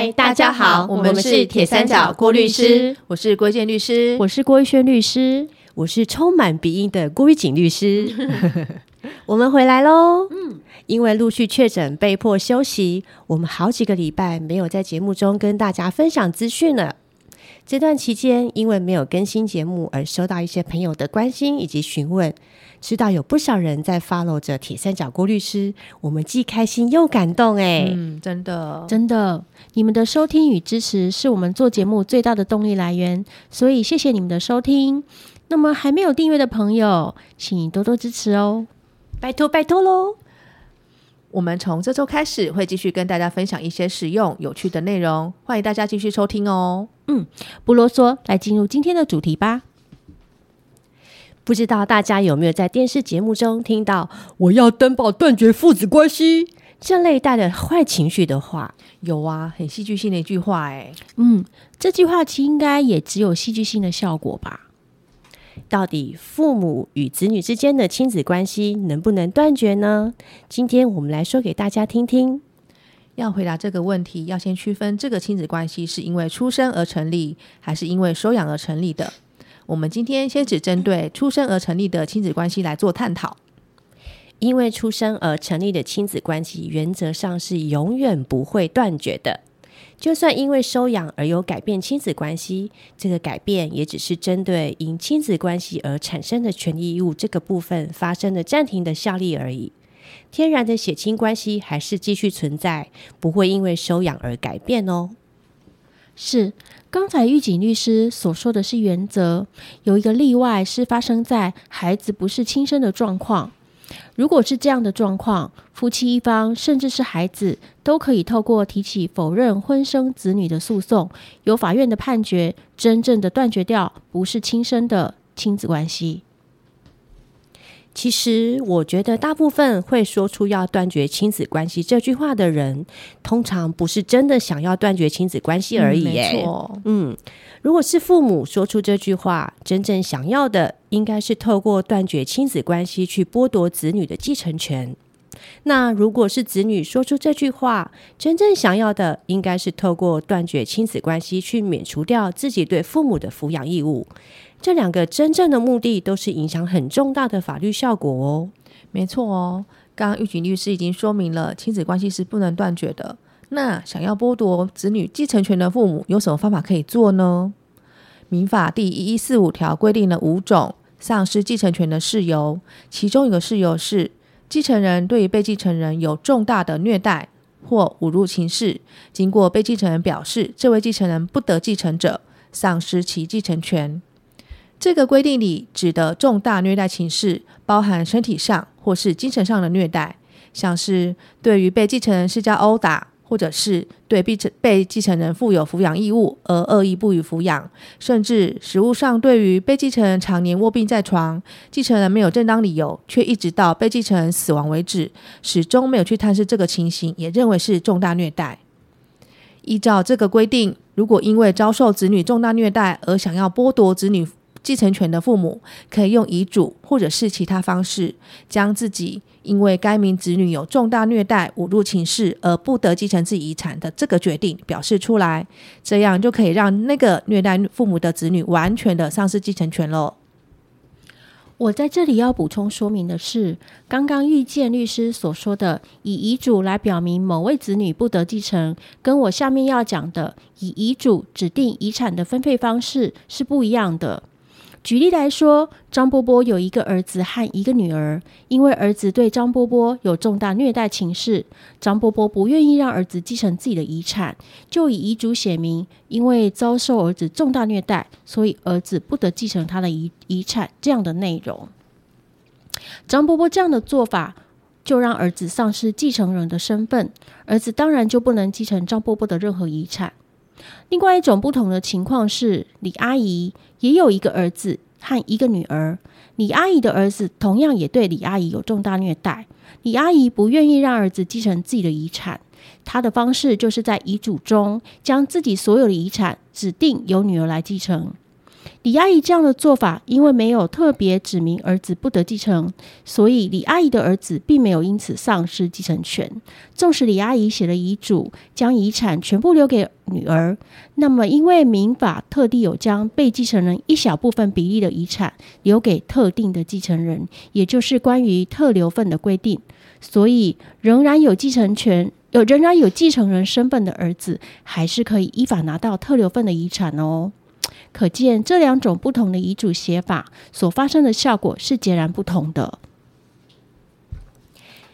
嗨，大家好，我们是铁三角郭律师，我是郭建律师，我是郭玉轩律师，我是充满鼻音的郭玉锦律师。我们回来喽，嗯，因为陆续确诊，被迫休息，我们好几个礼拜没有在节目中跟大家分享资讯了。这段期间，因为没有更新节目，而收到一些朋友的关心以及询问。知道有不少人在 follow 着铁三角郭律师，我们既开心又感动哎，嗯，真的真的，你们的收听与支持是我们做节目最大的动力来源，所以谢谢你们的收听。那么还没有订阅的朋友，请多多支持哦，拜托拜托喽！我们从这周开始会继续跟大家分享一些实用有趣的内容，欢迎大家继续收听哦。嗯，不啰嗦，来进入今天的主题吧。不知道大家有没有在电视节目中听到“我要登报断绝父子关系”这类带着坏情绪的话？有啊，很戏剧性的一句话哎。嗯，这句话其实应该也只有戏剧性的效果吧？到底父母与子女之间的亲子关系能不能断绝呢？今天我们来说给大家听听。要回答这个问题，要先区分这个亲子关系是因为出生而成立，还是因为收养而成立的。我们今天先只针对出生而成立的亲子关系来做探讨。因为出生而成立的亲子关系，原则上是永远不会断绝的。就算因为收养而有改变亲子关系，这个改变也只是针对因亲子关系而产生的权利义务这个部分发生的暂停的效力而已。天然的血亲关系还是继续存在，不会因为收养而改变哦。是。刚才狱警律师所说的是原则，有一个例外是发生在孩子不是亲生的状况。如果是这样的状况，夫妻一方甚至是孩子都可以透过提起否认婚生子女的诉讼，由法院的判决真正的断绝掉不是亲生的亲子关系。其实，我觉得大部分会说出要断绝亲子关系这句话的人，通常不是真的想要断绝亲子关系而已。没错，嗯，如果是父母说出这句话，真正想要的应该是透过断绝亲子关系去剥夺子女的继承权。那如果是子女说出这句话，真正想要的应该是透过断绝亲子关系去免除掉自己对父母的抚养义务。这两个真正的目的都是影响很重大的法律效果哦。没错哦，刚刚玉警律师已经说明了，亲子关系是不能断绝的。那想要剥夺子女继承权的父母，有什么方法可以做呢？民法第一一四五条规定了五种丧失继承权的事由，其中一个事由是继承人对于被继承人有重大的虐待或侮辱情事，经过被继承人表示，这位继承人不得继承者，丧失其继承权。这个规定里指的重大虐待情事，包含身体上或是精神上的虐待，像是对于被继承人施加殴打，或者是对被被继承人负有抚养义务而恶意不予抚养，甚至实物上对于被继承人常年卧病在床，继承人没有正当理由，却一直到被继承人死亡为止，始终没有去探视这个情形，也认为是重大虐待。依照这个规定，如果因为遭受子女重大虐待而想要剥夺子女，继承权的父母可以用遗嘱或者是其他方式，将自己因为该名子女有重大虐待、侮辱情事而不得继承自己遗产的这个决定表示出来，这样就可以让那个虐待父母的子女完全的丧失继承权喽。我在这里要补充说明的是，刚刚遇见律师所说的以遗嘱来表明某位子女不得继承，跟我下面要讲的以遗嘱指定遗产的分配方式是不一样的。举例来说，张波波有一个儿子和一个女儿，因为儿子对张波波有重大虐待情事，张波波不愿意让儿子继承自己的遗产，就以遗嘱写明，因为遭受儿子重大虐待，所以儿子不得继承他的遗遗产这样的内容。张波波这样的做法，就让儿子丧失继承人的身份，儿子当然就不能继承张波波的任何遗产。另外一种不同的情况是，李阿姨也有一个儿子和一个女儿。李阿姨的儿子同样也对李阿姨有重大虐待。李阿姨不愿意让儿子继承自己的遗产，她的方式就是在遗嘱中将自己所有的遗产指定由女儿来继承。李阿姨这样的做法，因为没有特别指明儿子不得继承，所以李阿姨的儿子并没有因此丧失继承权。纵使李阿姨写了遗嘱，将遗产全部留给女儿，那么因为民法特地有将被继承人一小部分比例的遗产留给特定的继承人，也就是关于特留份的规定，所以仍然有继承权。有仍然有继承人身份的儿子，还是可以依法拿到特留份的遗产哦。可见这两种不同的遗嘱写法所发生的效果是截然不同的。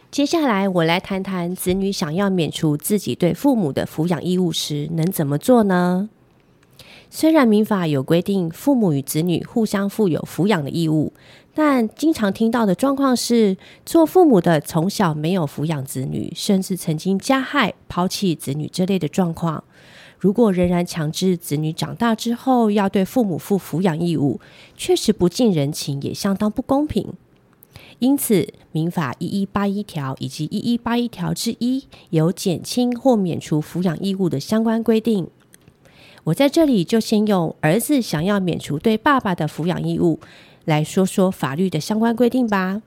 接下来，我来谈谈子女想要免除自己对父母的抚养义务时，能怎么做呢？虽然民法有规定，父母与子女互相负有抚养的义务，但经常听到的状况是，做父母的从小没有抚养子女，甚至曾经加害、抛弃子女这类的状况。如果仍然强制子女长大之后要对父母负抚养义务，确实不近人情，也相当不公平。因此，民法一一八一条以及一一八一条之一有减轻或免除抚养义务的相关规定。我在这里就先用儿子想要免除对爸爸的抚养义务来说说法律的相关规定吧。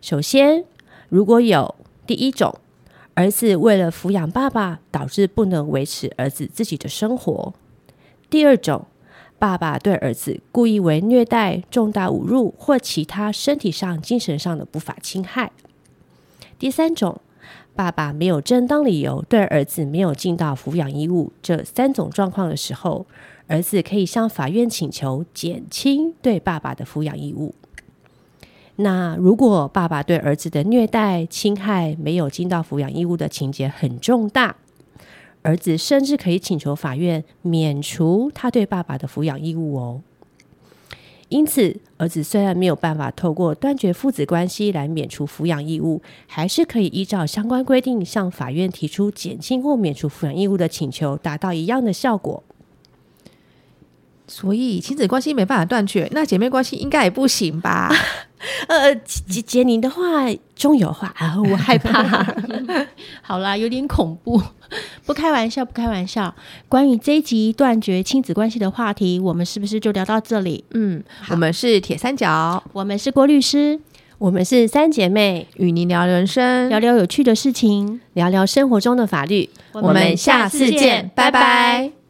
首先，如果有第一种。儿子为了抚养爸爸，导致不能维持儿子自己的生活。第二种，爸爸对儿子故意为虐待、重大侮辱或其他身体上、精神上的不法侵害。第三种，爸爸没有正当理由对儿子没有尽到抚养义务。这三种状况的时候，儿子可以向法院请求减轻对爸爸的抚养义务。那如果爸爸对儿子的虐待、侵害没有尽到抚养义务的情节很重大，儿子甚至可以请求法院免除他对爸爸的抚养义务哦。因此，儿子虽然没有办法透过断绝父子关系来免除抚养义务，还是可以依照相关规定向法院提出减轻或免除抚养义务的请求，达到一样的效果。所以亲子关系没办法断绝，那姐妹关系应该也不行吧？呃，杰杰宁的话中有话啊，我害怕。好啦，有点恐怖，不开玩笑，不开玩笑。关于这一集断绝亲子关系的话题，我们是不是就聊到这里？嗯，我们是铁三角，我们是郭律师，我们是三姐妹，与您聊人生，聊聊有趣的事情，聊聊生活中的法律。我们下次见，拜拜。